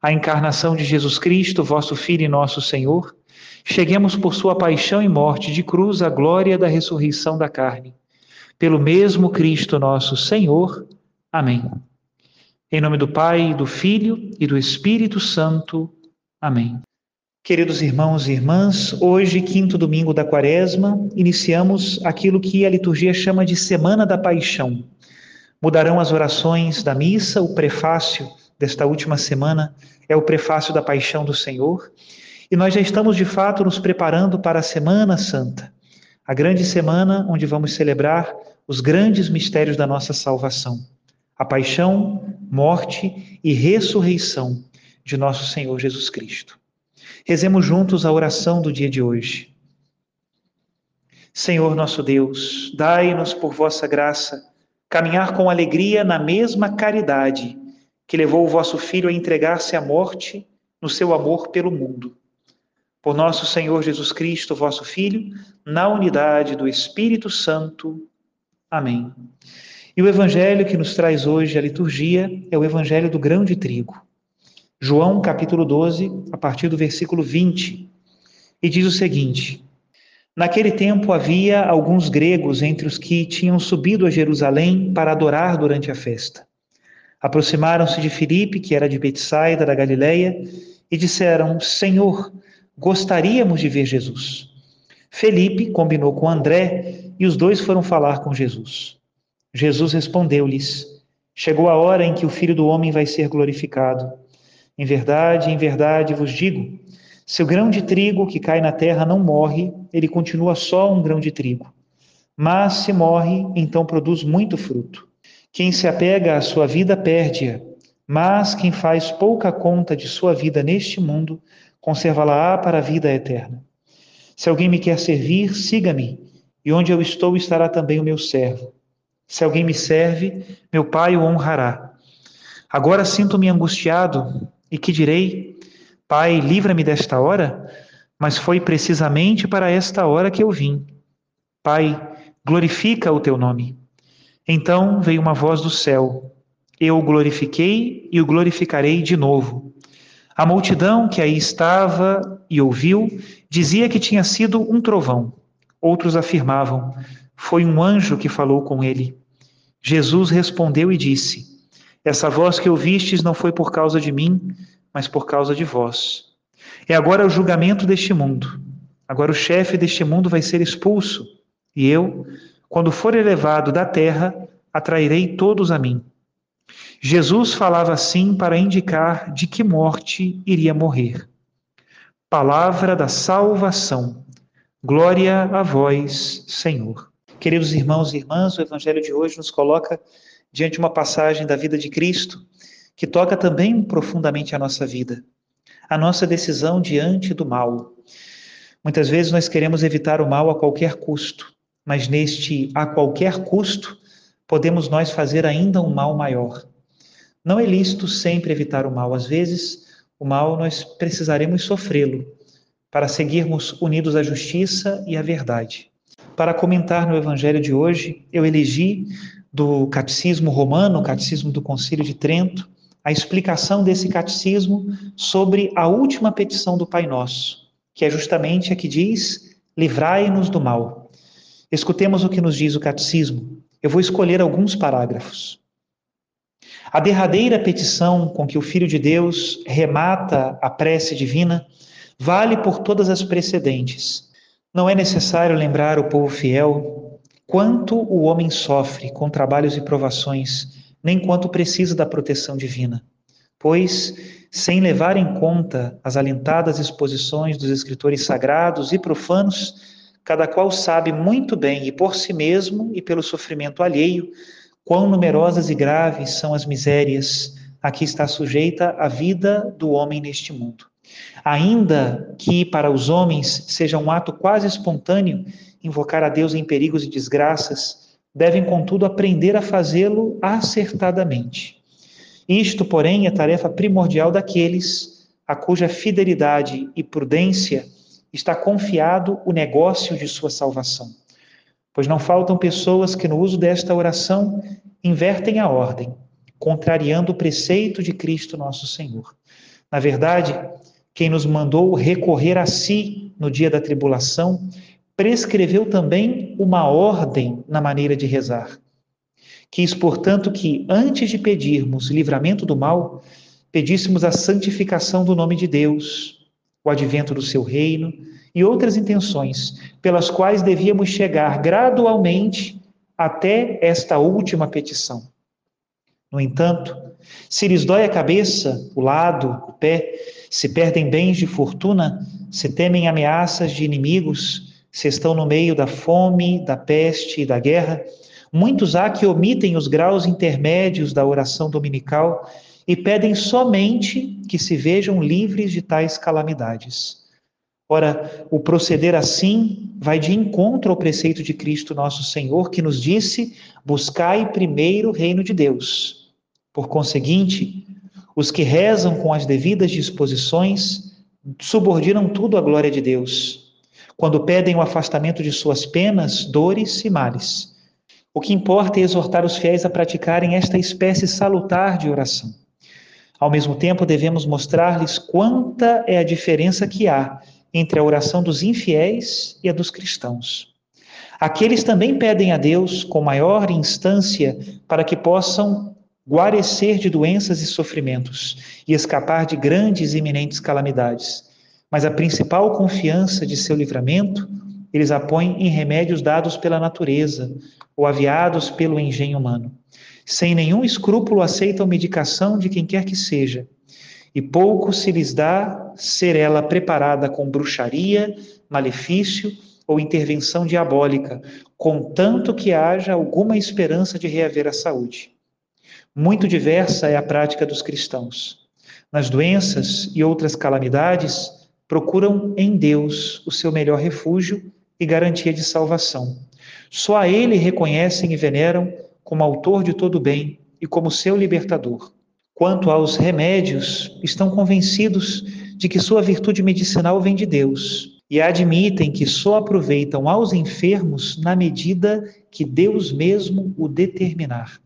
a encarnação de Jesus Cristo, vosso Filho e nosso Senhor, cheguemos por sua paixão e morte de cruz à glória da ressurreição da carne. Pelo mesmo Cristo nosso Senhor. Amém. Em nome do Pai, do Filho e do Espírito Santo. Amém. Queridos irmãos e irmãs, hoje, quinto domingo da quaresma, iniciamos aquilo que a liturgia chama de Semana da Paixão. Mudarão as orações da missa, o prefácio desta última semana é o prefácio da Paixão do Senhor, e nós já estamos de fato nos preparando para a Semana Santa, a grande semana onde vamos celebrar os grandes mistérios da nossa salvação: a paixão, morte e ressurreição de nosso Senhor Jesus Cristo. Rezemos juntos a oração do dia de hoje. Senhor nosso Deus, dai-nos por vossa graça caminhar com alegria na mesma caridade que levou o vosso Filho a entregar-se à morte no seu amor pelo mundo. Por nosso Senhor Jesus Cristo, vosso Filho, na unidade do Espírito Santo. Amém. E o evangelho que nos traz hoje a liturgia é o evangelho do grão de trigo. João capítulo 12, a partir do versículo 20, e diz o seguinte: Naquele tempo havia alguns gregos entre os que tinham subido a Jerusalém para adorar durante a festa. Aproximaram-se de Filipe, que era de Betsaida da Galileia, e disseram: Senhor, gostaríamos de ver Jesus. Felipe combinou com André e os dois foram falar com Jesus. Jesus respondeu-lhes: Chegou a hora em que o Filho do Homem vai ser glorificado. Em verdade, em verdade vos digo: se o grão de trigo que cai na terra não morre, ele continua só um grão de trigo. Mas se morre, então produz muito fruto. Quem se apega à sua vida perde-a, mas quem faz pouca conta de sua vida neste mundo, conserva-la-á para a vida eterna. Se alguém me quer servir, siga-me, e onde eu estou estará também o meu servo. Se alguém me serve, meu Pai o honrará. Agora sinto-me angustiado e que direi? Pai, livra-me desta hora? Mas foi precisamente para esta hora que eu vim. Pai, glorifica o teu nome. Então veio uma voz do céu: Eu o glorifiquei e o glorificarei de novo. A multidão que aí estava e ouviu dizia que tinha sido um trovão. Outros afirmavam: Foi um anjo que falou com ele. Jesus respondeu e disse: essa voz que ouvistes não foi por causa de mim, mas por causa de vós. É agora o julgamento deste mundo. Agora o chefe deste mundo vai ser expulso, e eu, quando for elevado da terra, atrairei todos a mim. Jesus falava assim para indicar de que morte iria morrer. Palavra da salvação. Glória a vós, Senhor. Queridos irmãos e irmãs, o evangelho de hoje nos coloca diante de uma passagem da vida de Cristo que toca também profundamente a nossa vida, a nossa decisão diante do mal. Muitas vezes nós queremos evitar o mal a qualquer custo, mas neste a qualquer custo podemos nós fazer ainda um mal maior. Não é lícito sempre evitar o mal, às vezes o mal nós precisaremos sofrê-lo para seguirmos unidos à justiça e à verdade. Para comentar no Evangelho de hoje, eu elegi do Catecismo Romano, Catecismo do Concílio de Trento, a explicação desse catecismo sobre a última petição do Pai Nosso, que é justamente a que diz: livrai-nos do mal. Escutemos o que nos diz o catecismo. Eu vou escolher alguns parágrafos. A derradeira petição com que o Filho de Deus remata a prece divina vale por todas as precedentes. Não é necessário lembrar o povo fiel quanto o homem sofre com trabalhos e provações, nem quanto precisa da proteção divina. Pois, sem levar em conta as alentadas exposições dos escritores sagrados e profanos, cada qual sabe muito bem, e por si mesmo e pelo sofrimento alheio, quão numerosas e graves são as misérias a que está sujeita a vida do homem neste mundo. Ainda que para os homens seja um ato quase espontâneo invocar a Deus em perigos e desgraças, devem, contudo, aprender a fazê-lo acertadamente. Isto, porém, é tarefa primordial daqueles a cuja fidelidade e prudência está confiado o negócio de sua salvação. Pois não faltam pessoas que, no uso desta oração, invertem a ordem, contrariando o preceito de Cristo nosso Senhor. Na verdade, quem nos mandou recorrer a si no dia da tribulação, prescreveu também uma ordem na maneira de rezar. Quis, portanto, que, antes de pedirmos livramento do mal, pedíssemos a santificação do nome de Deus, o advento do seu reino e outras intenções, pelas quais devíamos chegar gradualmente até esta última petição. No entanto, se lhes dói a cabeça, o lado, o pé, se perdem bens de fortuna, se temem ameaças de inimigos, se estão no meio da fome, da peste e da guerra, muitos há que omitem os graus intermédios da oração dominical e pedem somente que se vejam livres de tais calamidades. Ora, o proceder assim vai de encontro ao preceito de Cristo nosso Senhor, que nos disse: buscai primeiro o reino de Deus. Por conseguinte, os que rezam com as devidas disposições subordinam tudo à glória de Deus, quando pedem o afastamento de suas penas, dores e males. O que importa é exortar os fiéis a praticarem esta espécie salutar de oração. Ao mesmo tempo, devemos mostrar-lhes quanta é a diferença que há entre a oração dos infiéis e a dos cristãos. Aqueles também pedem a Deus com maior instância para que possam guarecer de doenças e sofrimentos e escapar de grandes e iminentes calamidades. Mas a principal confiança de seu livramento eles a põem em remédios dados pela natureza ou aviados pelo engenho humano. Sem nenhum escrúpulo aceitam medicação de quem quer que seja, e pouco se lhes dá ser ela preparada com bruxaria, malefício ou intervenção diabólica, contanto que haja alguma esperança de reaver a saúde. Muito diversa é a prática dos cristãos. Nas doenças e outras calamidades, procuram em Deus o seu melhor refúgio e garantia de salvação. Só a Ele reconhecem e veneram como autor de todo bem e como seu libertador. Quanto aos remédios, estão convencidos de que sua virtude medicinal vem de Deus e admitem que só aproveitam aos enfermos na medida que Deus mesmo o determinar.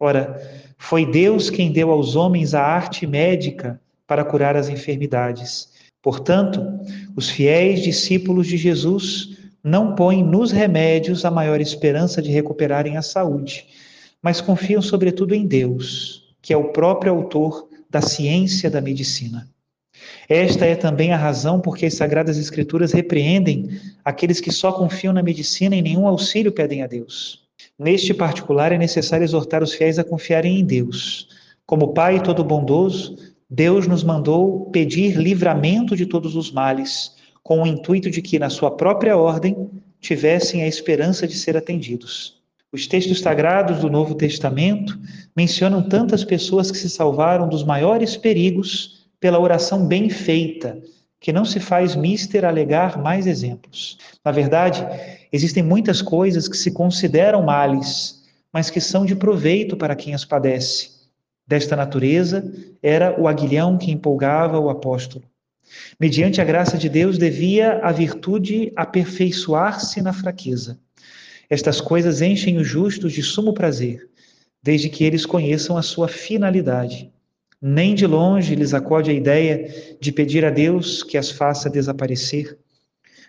Ora, foi Deus quem deu aos homens a arte médica para curar as enfermidades. Portanto, os fiéis discípulos de Jesus não põem nos remédios a maior esperança de recuperarem a saúde, mas confiam sobretudo em Deus, que é o próprio autor da ciência da medicina. Esta é também a razão por que as Sagradas Escrituras repreendem aqueles que só confiam na medicina e nenhum auxílio pedem a Deus. Neste particular, é necessário exortar os fiéis a confiarem em Deus. Como Pai todo bondoso, Deus nos mandou pedir livramento de todos os males, com o intuito de que, na sua própria ordem, tivessem a esperança de ser atendidos. Os textos sagrados do Novo Testamento mencionam tantas pessoas que se salvaram dos maiores perigos pela oração bem feita, que não se faz mister alegar mais exemplos. Na verdade, existem muitas coisas que se consideram males, mas que são de proveito para quem as padece. Desta natureza era o aguilhão que empolgava o apóstolo. Mediante a graça de Deus, devia a virtude aperfeiçoar-se na fraqueza. Estas coisas enchem os justos de sumo prazer, desde que eles conheçam a sua finalidade. Nem de longe lhes acode a ideia de pedir a Deus que as faça desaparecer.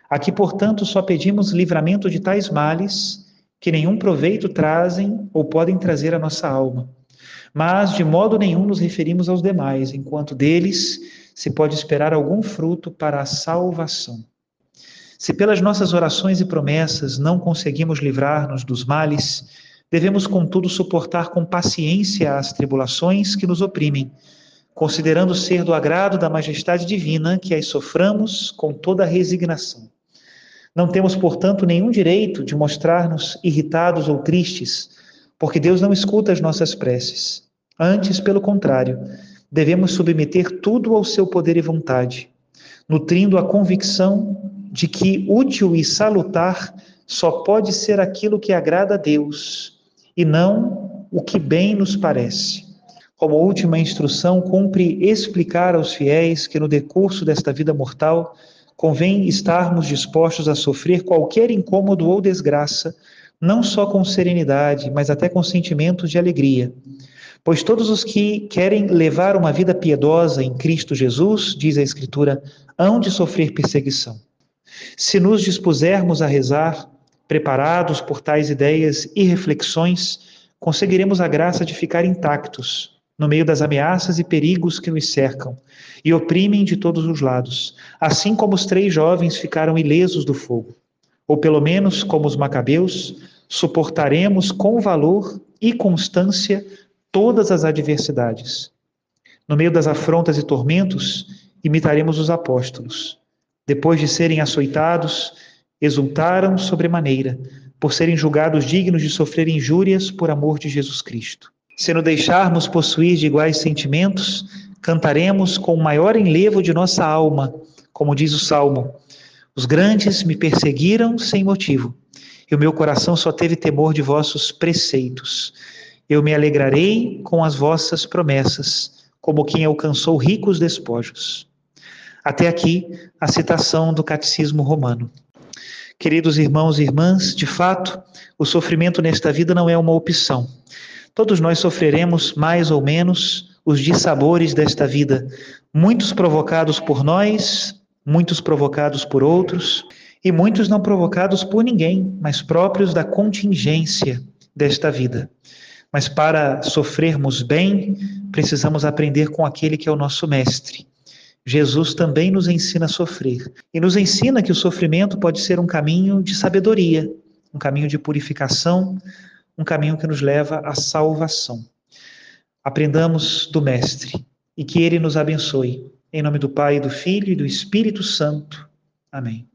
Aqui, portanto, só pedimos livramento de tais males que nenhum proveito trazem ou podem trazer à nossa alma. Mas de modo nenhum nos referimos aos demais, enquanto deles se pode esperar algum fruto para a salvação. Se pelas nossas orações e promessas não conseguimos livrar-nos dos males, devemos, contudo, suportar com paciência as tribulações que nos oprimem, considerando ser do agrado da majestade divina que as soframos com toda resignação. Não temos, portanto, nenhum direito de mostrar-nos irritados ou tristes, porque Deus não escuta as nossas preces. Antes, pelo contrário, devemos submeter tudo ao seu poder e vontade, nutrindo a convicção de que útil e salutar só pode ser aquilo que agrada a Deus e não o que bem nos parece. Como última instrução, cumpre explicar aos fiéis que no decurso desta vida mortal convém estarmos dispostos a sofrer qualquer incômodo ou desgraça, não só com serenidade, mas até com sentimentos de alegria. Pois todos os que querem levar uma vida piedosa em Cristo Jesus, diz a Escritura, hão de sofrer perseguição. Se nos dispusermos a rezar, preparados por tais ideias e reflexões, conseguiremos a graça de ficar intactos no meio das ameaças e perigos que nos cercam e oprimem de todos os lados, assim como os três jovens ficaram ilesos do fogo. Ou pelo menos, como os macabeus, suportaremos com valor e constância todas as adversidades. No meio das afrontas e tormentos, imitaremos os apóstolos. Depois de serem açoitados, exultaram sobremaneira, por serem julgados dignos de sofrer injúrias por amor de Jesus Cristo. Se nos deixarmos possuir de iguais sentimentos, cantaremos com o maior enlevo de nossa alma, como diz o Salmo: Os grandes me perseguiram sem motivo, e o meu coração só teve temor de vossos preceitos. Eu me alegrarei com as vossas promessas, como quem alcançou ricos despojos. Até aqui a citação do Catecismo Romano. Queridos irmãos e irmãs, de fato, o sofrimento nesta vida não é uma opção Todos nós sofreremos mais ou menos os dissabores desta vida, muitos provocados por nós, muitos provocados por outros, e muitos não provocados por ninguém, mas próprios da contingência desta vida. Mas para sofrermos bem, precisamos aprender com aquele que é o nosso mestre. Jesus também nos ensina a sofrer e nos ensina que o sofrimento pode ser um caminho de sabedoria, um caminho de purificação, um caminho que nos leva à salvação. Aprendamos do Mestre e que ele nos abençoe. Em nome do Pai, do Filho e do Espírito Santo. Amém.